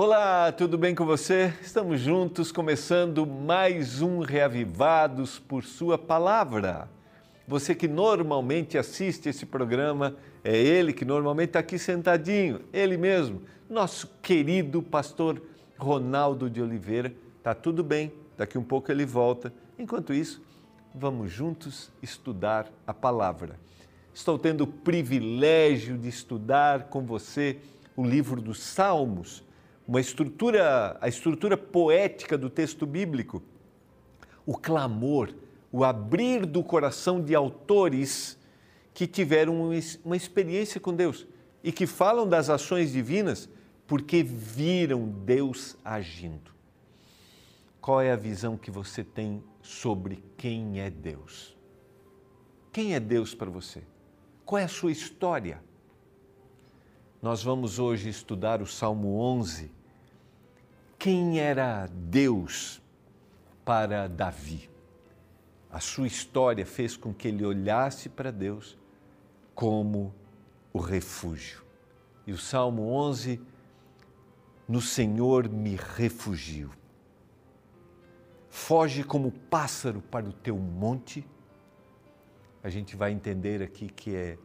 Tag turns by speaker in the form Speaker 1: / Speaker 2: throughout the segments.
Speaker 1: Olá, tudo bem com você? Estamos juntos começando mais um Reavivados por Sua Palavra. Você que normalmente assiste esse programa, é ele que normalmente está aqui sentadinho, ele mesmo, nosso querido pastor Ronaldo de Oliveira. Tá tudo bem, daqui um pouco ele volta. Enquanto isso, vamos juntos estudar a palavra. Estou tendo o privilégio de estudar com você o livro dos Salmos uma estrutura, a estrutura poética do texto bíblico, o clamor, o abrir do coração de autores que tiveram uma experiência com Deus e que falam das ações divinas porque viram Deus agindo. Qual é a visão que você tem sobre quem é Deus? Quem é Deus para você? Qual é a sua história? Nós vamos hoje estudar o Salmo 11, quem era Deus para Davi. A sua história fez com que ele olhasse para Deus como o refúgio. E o Salmo 11, no Senhor me refugio. Foge como pássaro para o teu monte. A gente vai entender aqui que é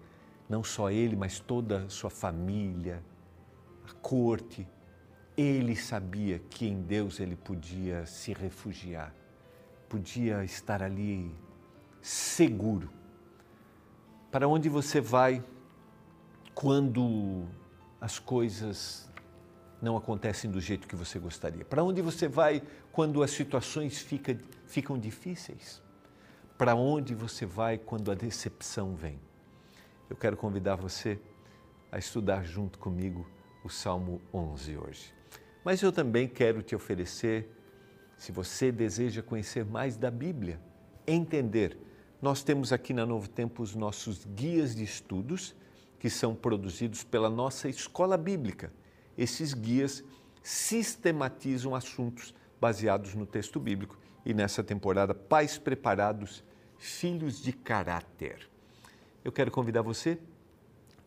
Speaker 1: não só ele, mas toda a sua família, a corte, ele sabia que em Deus ele podia se refugiar, podia estar ali seguro. Para onde você vai quando as coisas não acontecem do jeito que você gostaria? Para onde você vai quando as situações fica, ficam difíceis? Para onde você vai quando a decepção vem? Eu quero convidar você a estudar junto comigo o Salmo 11 hoje. Mas eu também quero te oferecer, se você deseja conhecer mais da Bíblia, entender. Nós temos aqui na Novo Tempo os nossos guias de estudos, que são produzidos pela nossa escola bíblica. Esses guias sistematizam assuntos baseados no texto bíblico e nessa temporada, Pais Preparados, Filhos de Caráter. Eu quero convidar você.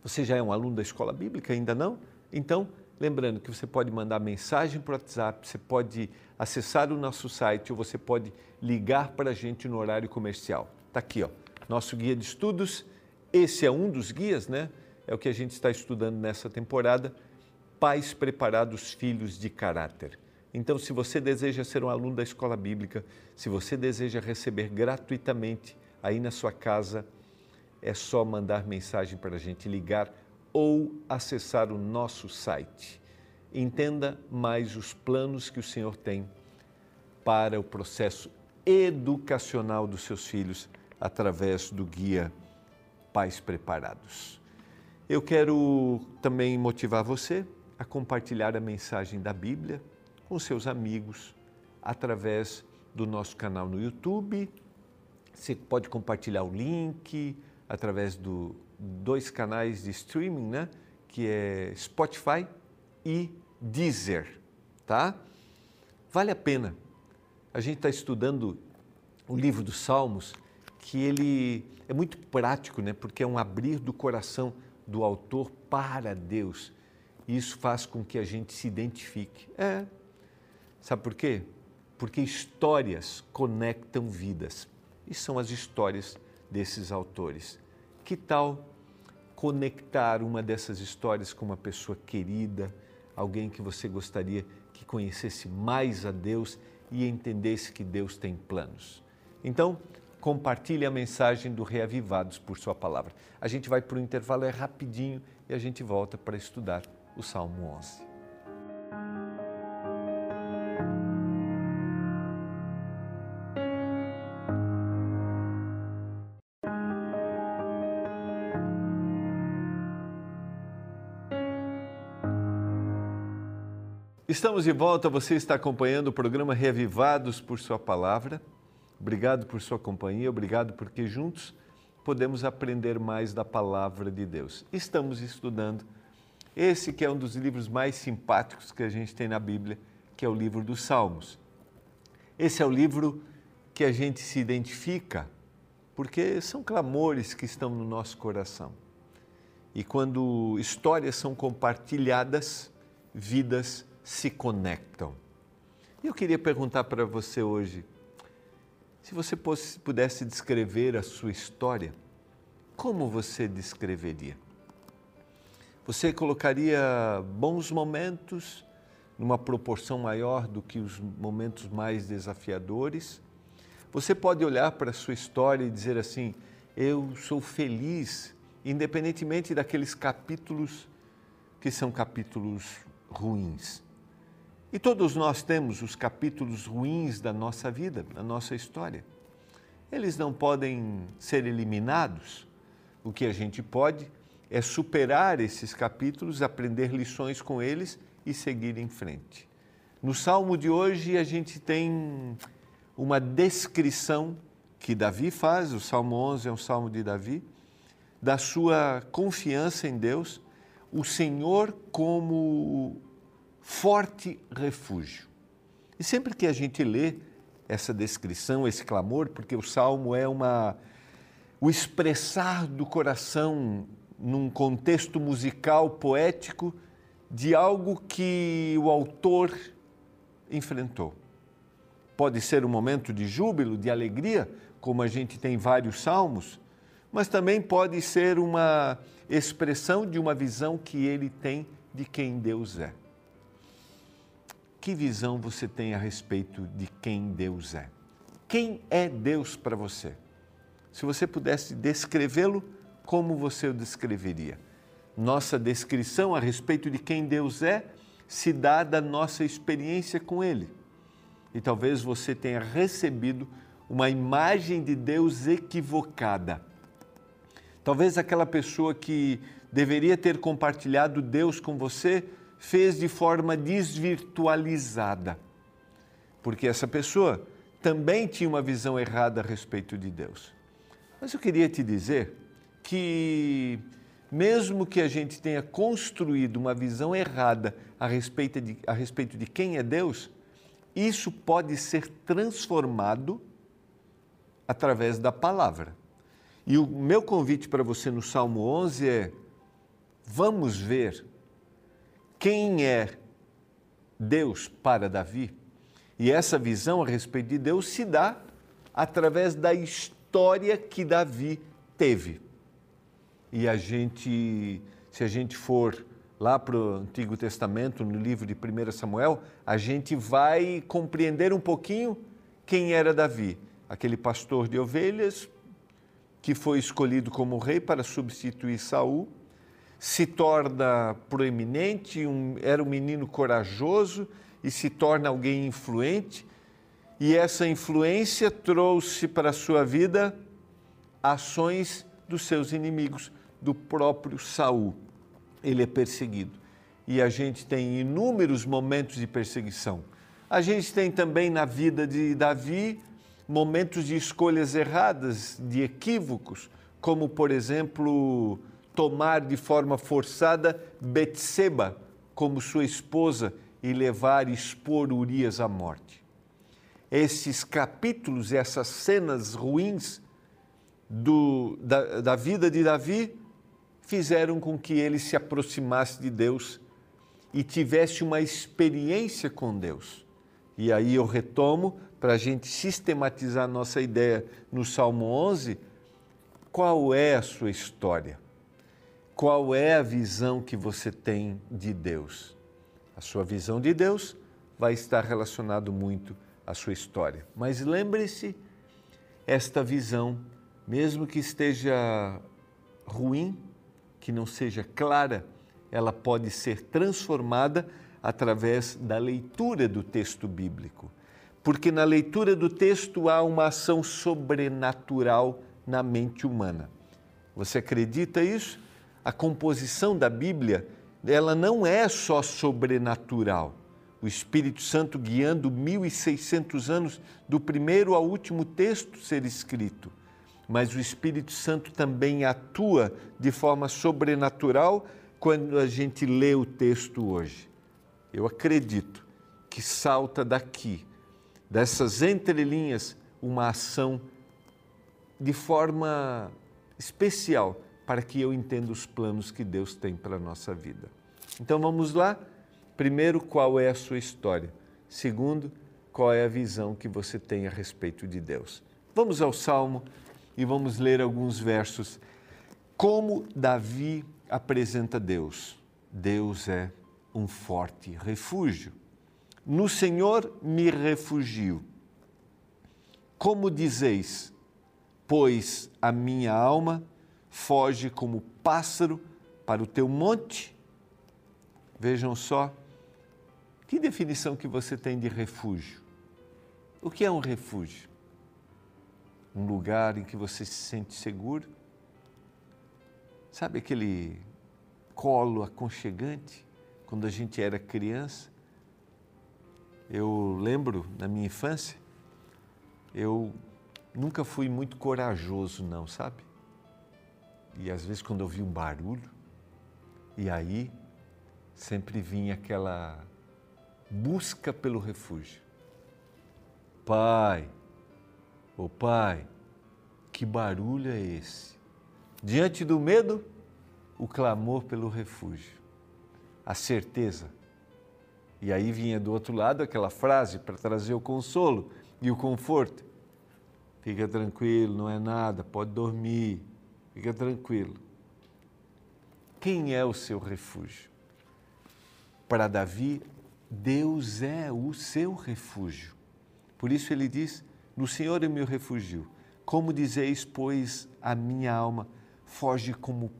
Speaker 1: Você já é um aluno da escola bíblica? Ainda não? Então, Lembrando que você pode mandar mensagem para o WhatsApp, você pode acessar o nosso site ou você pode ligar para a gente no horário comercial. Está aqui, ó, nosso guia de estudos. Esse é um dos guias, né? É o que a gente está estudando nessa temporada. Pais preparados, filhos de caráter. Então, se você deseja ser um aluno da escola bíblica, se você deseja receber gratuitamente aí na sua casa, é só mandar mensagem para a gente ligar ou acessar o nosso site. Entenda mais os planos que o Senhor tem para o processo educacional dos seus filhos através do guia Pais Preparados. Eu quero também motivar você a compartilhar a mensagem da Bíblia com seus amigos através do nosso canal no YouTube. Você pode compartilhar o link através do dois canais de streaming, né? Que é Spotify e Deezer, tá? Vale a pena. A gente está estudando o livro dos Salmos, que ele é muito prático, né? Porque é um abrir do coração do autor para Deus. E isso faz com que a gente se identifique. É. Sabe por quê? Porque histórias conectam vidas. E são as histórias desses autores. Que tal conectar uma dessas histórias com uma pessoa querida, alguém que você gostaria que conhecesse mais a Deus e entendesse que Deus tem planos? Então, compartilhe a mensagem do Reavivados por sua palavra. A gente vai para o intervalo, é rapidinho, e a gente volta para estudar o Salmo 11. Estamos de volta, você está acompanhando o programa Reavivados por Sua Palavra. Obrigado por sua companhia, obrigado porque juntos podemos aprender mais da palavra de Deus. Estamos estudando esse que é um dos livros mais simpáticos que a gente tem na Bíblia, que é o livro dos Salmos. Esse é o livro que a gente se identifica, porque são clamores que estão no nosso coração. E quando histórias são compartilhadas, vidas se conectam. E eu queria perguntar para você hoje, se você pudesse descrever a sua história, como você descreveria? Você colocaria bons momentos numa proporção maior do que os momentos mais desafiadores? Você pode olhar para a sua história e dizer assim: eu sou feliz, independentemente daqueles capítulos que são capítulos ruins. E todos nós temos os capítulos ruins da nossa vida, da nossa história. Eles não podem ser eliminados. O que a gente pode é superar esses capítulos, aprender lições com eles e seguir em frente. No salmo de hoje, a gente tem uma descrição que Davi faz, o Salmo 11 é um salmo de Davi, da sua confiança em Deus, o Senhor como forte refúgio. E sempre que a gente lê essa descrição, esse clamor, porque o salmo é uma o expressar do coração num contexto musical poético de algo que o autor enfrentou. Pode ser um momento de júbilo, de alegria, como a gente tem vários salmos, mas também pode ser uma expressão de uma visão que ele tem de quem Deus é. Que visão você tem a respeito de quem Deus é? Quem é Deus para você? Se você pudesse descrevê-lo, como você o descreveria? Nossa descrição a respeito de quem Deus é se dá da nossa experiência com Ele. E talvez você tenha recebido uma imagem de Deus equivocada. Talvez aquela pessoa que deveria ter compartilhado Deus com você fez de forma desvirtualizada. Porque essa pessoa também tinha uma visão errada a respeito de Deus. Mas eu queria te dizer que, mesmo que a gente tenha construído uma visão errada a respeito de, a respeito de quem é Deus, isso pode ser transformado através da palavra. E o meu convite para você no Salmo 11 é: vamos ver quem é Deus para Davi. E essa visão a respeito de Deus se dá através da história que Davi teve e a gente, se a gente for lá para o Antigo Testamento, no livro de 1 Samuel, a gente vai compreender um pouquinho quem era Davi, aquele pastor de ovelhas que foi escolhido como rei para substituir Saul, se torna proeminente, um, era um menino corajoso e se torna alguém influente, e essa influência trouxe para a sua vida ações dos seus inimigos, do próprio Saul. Ele é perseguido. E a gente tem inúmeros momentos de perseguição. A gente tem também na vida de Davi momentos de escolhas erradas, de equívocos, como por exemplo, tomar de forma forçada Betseba como sua esposa e levar e expor Urias à morte. Esses capítulos, essas cenas ruins do, da, da vida de Davi fizeram com que ele se aproximasse de Deus e tivesse uma experiência com Deus. E aí eu retomo para a gente sistematizar nossa ideia no Salmo 11, qual é a sua história? Qual é a visão que você tem de Deus? A sua visão de Deus vai estar relacionado muito à sua história. Mas lembre-se, esta visão mesmo que esteja ruim, que não seja clara, ela pode ser transformada através da leitura do texto bíblico. Porque na leitura do texto há uma ação sobrenatural na mente humana. Você acredita isso? A composição da Bíblia, ela não é só sobrenatural. O Espírito Santo guiando 1600 anos do primeiro ao último texto ser escrito mas o Espírito Santo também atua de forma sobrenatural quando a gente lê o texto hoje. Eu acredito que salta daqui, dessas entrelinhas, uma ação de forma especial para que eu entenda os planos que Deus tem para a nossa vida. Então vamos lá? Primeiro, qual é a sua história? Segundo, qual é a visão que você tem a respeito de Deus? Vamos ao Salmo e vamos ler alguns versos. Como Davi apresenta Deus? Deus é um forte refúgio. No Senhor me refugio. Como dizeis, pois a minha alma foge como pássaro para o teu monte? Vejam só, que definição que você tem de refúgio? O que é um refúgio? Um lugar em que você se sente seguro? Sabe aquele colo aconchegante quando a gente era criança? Eu lembro na minha infância, eu nunca fui muito corajoso, não, sabe? E às vezes quando eu vi um barulho, e aí sempre vinha aquela busca pelo refúgio. Pai, ô oh pai, que barulho é esse? Diante do medo, o clamor pelo refúgio, a certeza. E aí vinha do outro lado aquela frase para trazer o consolo e o conforto. Fica tranquilo, não é nada, pode dormir, fica tranquilo. Quem é o seu refúgio? Para Davi, Deus é o seu refúgio. Por isso ele diz: No Senhor é meu refúgio. Como dizeis, pois, a minha alma foge como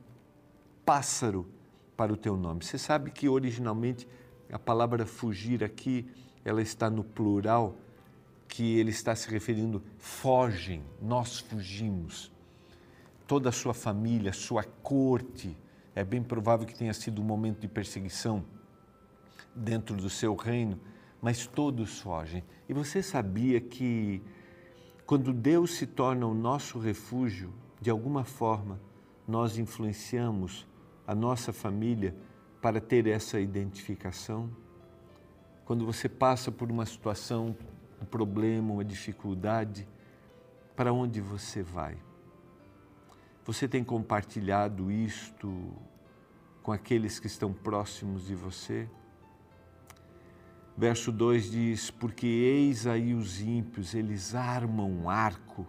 Speaker 1: pássaro para o teu nome. Você sabe que originalmente a palavra fugir aqui, ela está no plural, que ele está se referindo fogem, nós fugimos. Toda a sua família, sua corte, é bem provável que tenha sido um momento de perseguição dentro do seu reino, mas todos fogem. E você sabia que quando Deus se torna o nosso refúgio, de alguma forma, nós influenciamos a nossa família para ter essa identificação? Quando você passa por uma situação, um problema, uma dificuldade, para onde você vai? Você tem compartilhado isto com aqueles que estão próximos de você? Verso 2 diz: Porque eis aí os ímpios, eles armam um arco,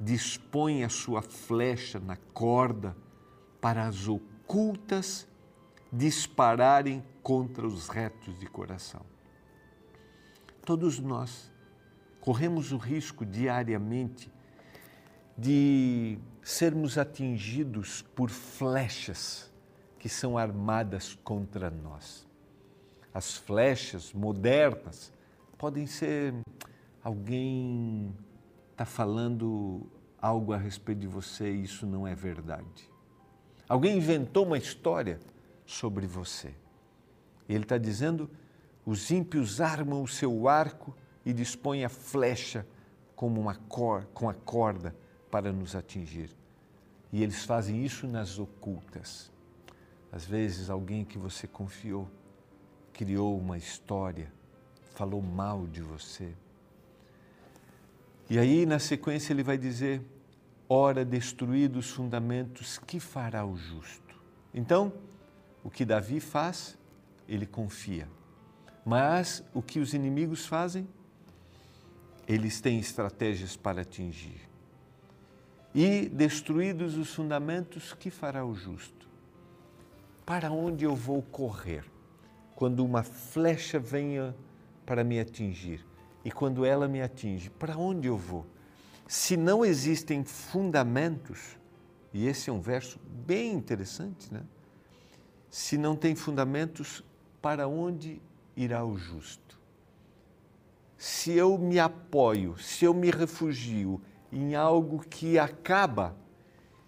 Speaker 1: dispõem a sua flecha na corda para as ocultas dispararem contra os retos de coração. Todos nós corremos o risco diariamente de sermos atingidos por flechas que são armadas contra nós as flechas modernas podem ser alguém está falando algo a respeito de você e isso não é verdade. Alguém inventou uma história sobre você. Ele está dizendo: os ímpios armam o seu arco e dispõem a flecha como uma cor, com a corda para nos atingir. E eles fazem isso nas ocultas. Às vezes, alguém que você confiou criou uma história, falou mal de você. E aí, na sequência, ele vai dizer: ora destruídos os fundamentos, que fará o justo? Então, o que Davi faz, ele confia. Mas o que os inimigos fazem, eles têm estratégias para atingir. E destruídos os fundamentos, que fará o justo? Para onde eu vou correr? quando uma flecha venha para me atingir e quando ela me atinge, para onde eu vou? Se não existem fundamentos, e esse é um verso bem interessante, né? Se não tem fundamentos, para onde irá o justo? Se eu me apoio, se eu me refugio em algo que acaba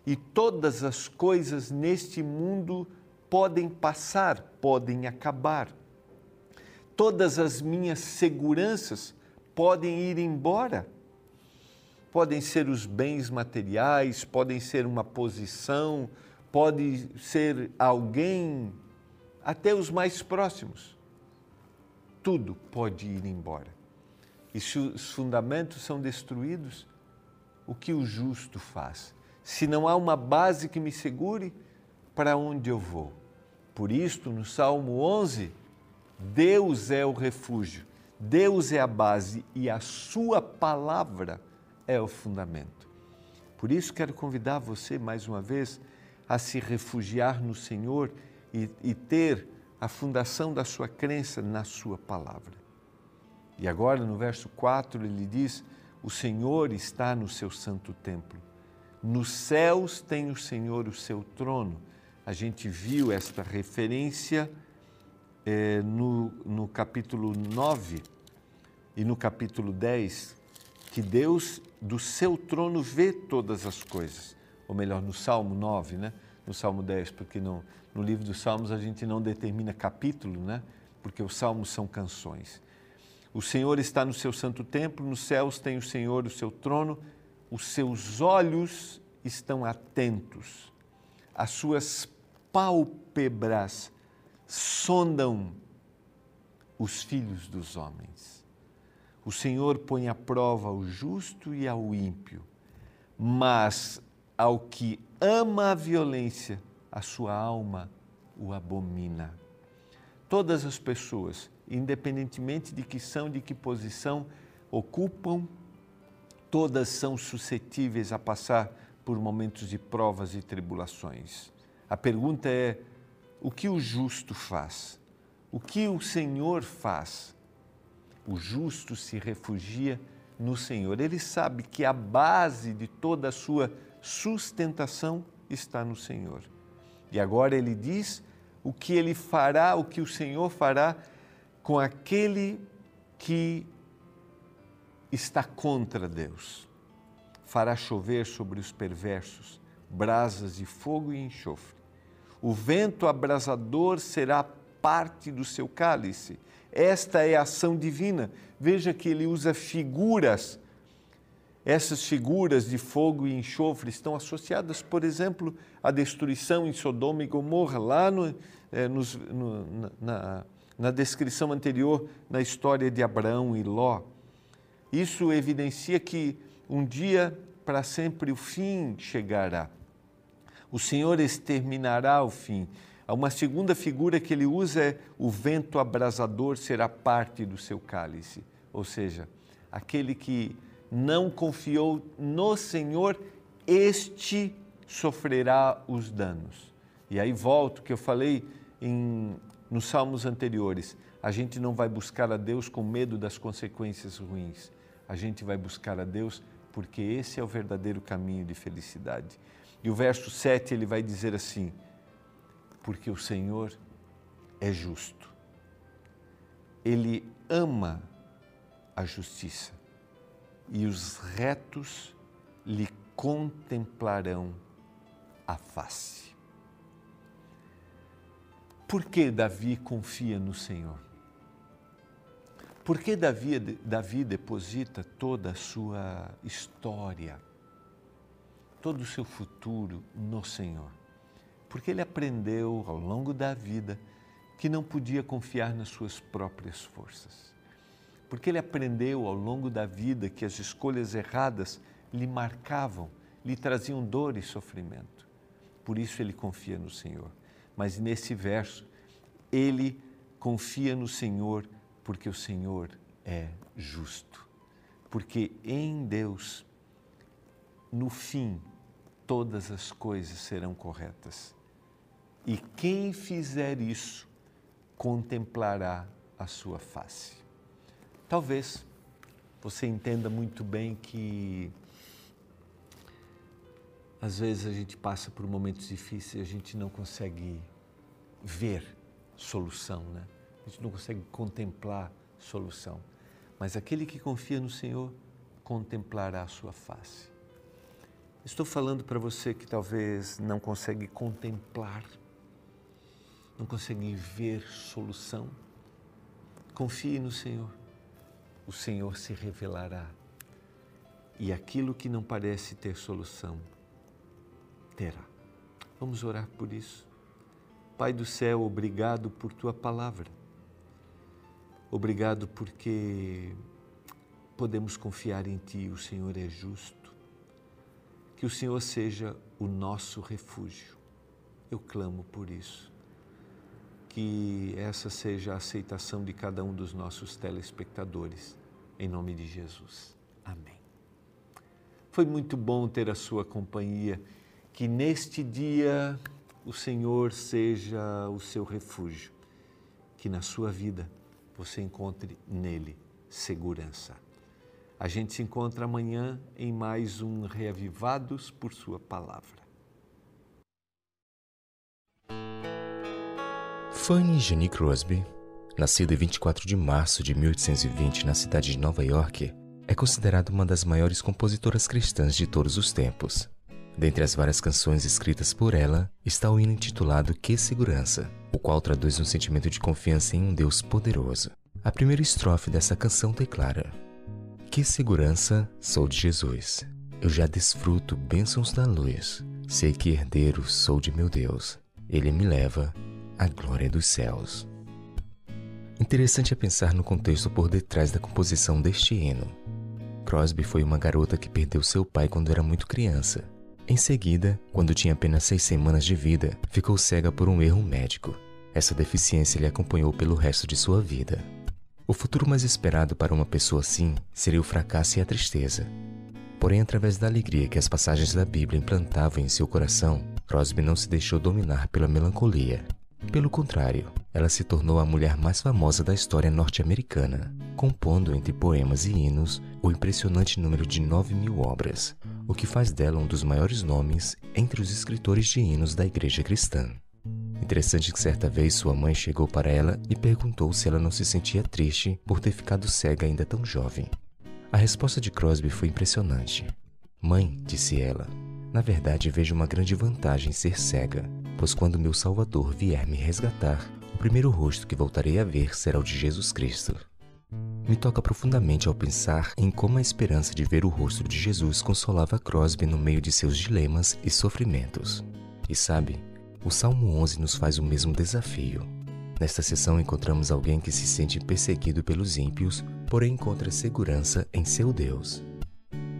Speaker 1: e todas as coisas neste mundo podem passar, podem acabar. Todas as minhas seguranças podem ir embora. Podem ser os bens materiais, podem ser uma posição, pode ser alguém, até os mais próximos. Tudo pode ir embora. E se os fundamentos são destruídos, o que o justo faz? Se não há uma base que me segure, para onde eu vou. Por isto, no Salmo 11, Deus é o refúgio, Deus é a base e a Sua palavra é o fundamento. Por isso, quero convidar você mais uma vez a se refugiar no Senhor e, e ter a fundação da sua crença na Sua palavra. E agora, no verso 4, ele diz: O Senhor está no seu santo templo. Nos céus tem o Senhor o seu trono. A gente viu esta referência eh, no, no capítulo 9 e no capítulo 10, que Deus do seu trono vê todas as coisas. Ou melhor, no Salmo 9, né? no Salmo 10, porque no, no livro dos Salmos a gente não determina capítulo, né? porque os salmos são canções. O Senhor está no seu santo templo, nos céus tem o Senhor o seu trono, os seus olhos estão atentos, as suas pálpebras sondam os filhos dos homens. O Senhor põe à prova o justo e ao ímpio, mas ao que ama a violência, a sua alma o abomina. Todas as pessoas, independentemente de que são, de que posição ocupam, todas são suscetíveis a passar por momentos de provas e tribulações. A pergunta é: o que o justo faz? O que o Senhor faz? O justo se refugia no Senhor. Ele sabe que a base de toda a sua sustentação está no Senhor. E agora ele diz o que ele fará, o que o Senhor fará com aquele que está contra Deus. Fará chover sobre os perversos brasas de fogo e enxofre o vento abrasador será parte do seu cálice. Esta é a ação divina. Veja que ele usa figuras. Essas figuras de fogo e enxofre estão associadas, por exemplo, à destruição em Sodoma e Gomorra, lá no, é, nos, no, na, na descrição anterior, na história de Abraão e Ló. Isso evidencia que um dia, para sempre, o fim chegará o Senhor exterminará o fim. Uma segunda figura que ele usa é o vento abrasador será parte do seu cálice. Ou seja, aquele que não confiou no Senhor, este sofrerá os danos. E aí volto que eu falei em, nos salmos anteriores. A gente não vai buscar a Deus com medo das consequências ruins. A gente vai buscar a Deus porque esse é o verdadeiro caminho de felicidade. E o verso 7 ele vai dizer assim: Porque o Senhor é justo, Ele ama a justiça e os retos lhe contemplarão a face. Por que Davi confia no Senhor? Por que Davi, Davi deposita toda a sua história, todo o seu futuro no Senhor. Porque ele aprendeu ao longo da vida que não podia confiar nas suas próprias forças. Porque ele aprendeu ao longo da vida que as escolhas erradas lhe marcavam, lhe traziam dor e sofrimento. Por isso ele confia no Senhor. Mas nesse verso, ele confia no Senhor porque o Senhor é justo. Porque em Deus, no fim, todas as coisas serão corretas. E quem fizer isso contemplará a sua face. Talvez você entenda muito bem que às vezes a gente passa por momentos difíceis e a gente não consegue ver solução, né? A gente não consegue contemplar solução. Mas aquele que confia no Senhor contemplará a sua face. Estou falando para você que talvez não consegue contemplar, não consegue ver solução. Confie no Senhor. O Senhor se revelará. E aquilo que não parece ter solução, terá. Vamos orar por isso. Pai do céu, obrigado por tua palavra. Obrigado porque podemos confiar em ti, o Senhor é justo que o Senhor seja o nosso refúgio. Eu clamo por isso. que essa seja a aceitação de cada um dos nossos telespectadores. Em nome de Jesus. Amém. Foi muito bom ter a sua companhia. Que neste dia o Senhor seja o seu refúgio. Que na sua vida você encontre nele segurança. A gente se encontra amanhã em mais um Reavivados por Sua Palavra.
Speaker 2: Fanny Jenny Crosby, nascida em 24 de março de 1820 na cidade de Nova York, é considerada uma das maiores compositoras cristãs de todos os tempos. Dentre as várias canções escritas por ela está o hino intitulado Que Segurança, o qual traduz um sentimento de confiança em um Deus poderoso. A primeira estrofe dessa canção declara: Que segurança sou de Jesus. Eu já desfruto bênçãos da luz. Sei que herdeiro sou de meu Deus. Ele me leva à glória dos céus. Interessante é pensar no contexto por detrás da composição deste hino. Crosby foi uma garota que perdeu seu pai quando era muito criança. Em seguida, quando tinha apenas seis semanas de vida, ficou cega por um erro médico. Essa deficiência lhe acompanhou pelo resto de sua vida. O futuro mais esperado para uma pessoa assim seria o fracasso e a tristeza. Porém, através da alegria que as passagens da Bíblia implantavam em seu coração, Crosby não se deixou dominar pela melancolia. Pelo contrário, ela se tornou a mulher mais famosa da história norte-americana, compondo entre poemas e hinos o impressionante número de 9 mil obras, o que faz dela um dos maiores nomes entre os escritores de hinos da igreja cristã. Interessante que certa vez sua mãe chegou para ela e perguntou se ela não se sentia triste por ter ficado cega ainda tão jovem. A resposta de Crosby foi impressionante. Mãe, disse ela, na verdade vejo uma grande vantagem em ser cega pois quando meu Salvador vier me resgatar, o primeiro rosto que voltarei a ver será o de Jesus Cristo. Me toca profundamente ao pensar em como a esperança de ver o rosto de Jesus consolava Crosby no meio de seus dilemas e sofrimentos. E sabe, o Salmo 11 nos faz o mesmo desafio. Nesta sessão encontramos alguém que se sente perseguido pelos ímpios, porém encontra segurança em seu Deus.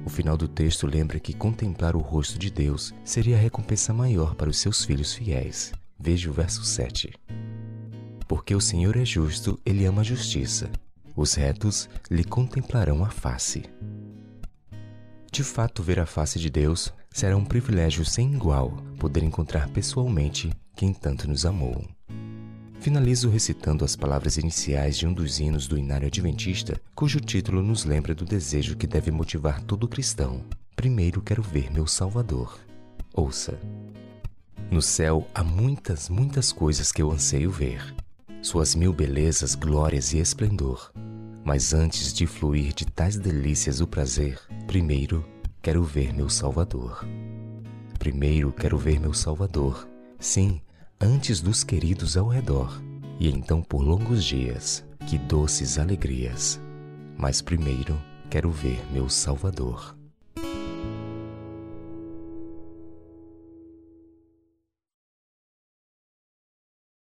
Speaker 2: O final do texto lembra que contemplar o rosto de Deus seria a recompensa maior para os seus filhos fiéis. Veja o verso 7. Porque o Senhor é justo, ele ama a justiça. Os retos lhe contemplarão a face. De fato, ver a face de Deus será um privilégio sem igual poder encontrar pessoalmente quem tanto nos amou. Finalizo recitando as palavras iniciais de um dos hinos do Inário Adventista, cujo título nos lembra do desejo que deve motivar todo cristão. Primeiro quero ver meu Salvador. Ouça. No céu há muitas, muitas coisas que eu anseio ver. Suas mil belezas, glórias e esplendor. Mas antes de fluir de tais delícias o prazer, primeiro quero ver meu Salvador. Primeiro quero ver meu Salvador. Sim, antes dos queridos ao redor, e então por longos dias, que doces alegrias. Mas primeiro quero ver meu Salvador.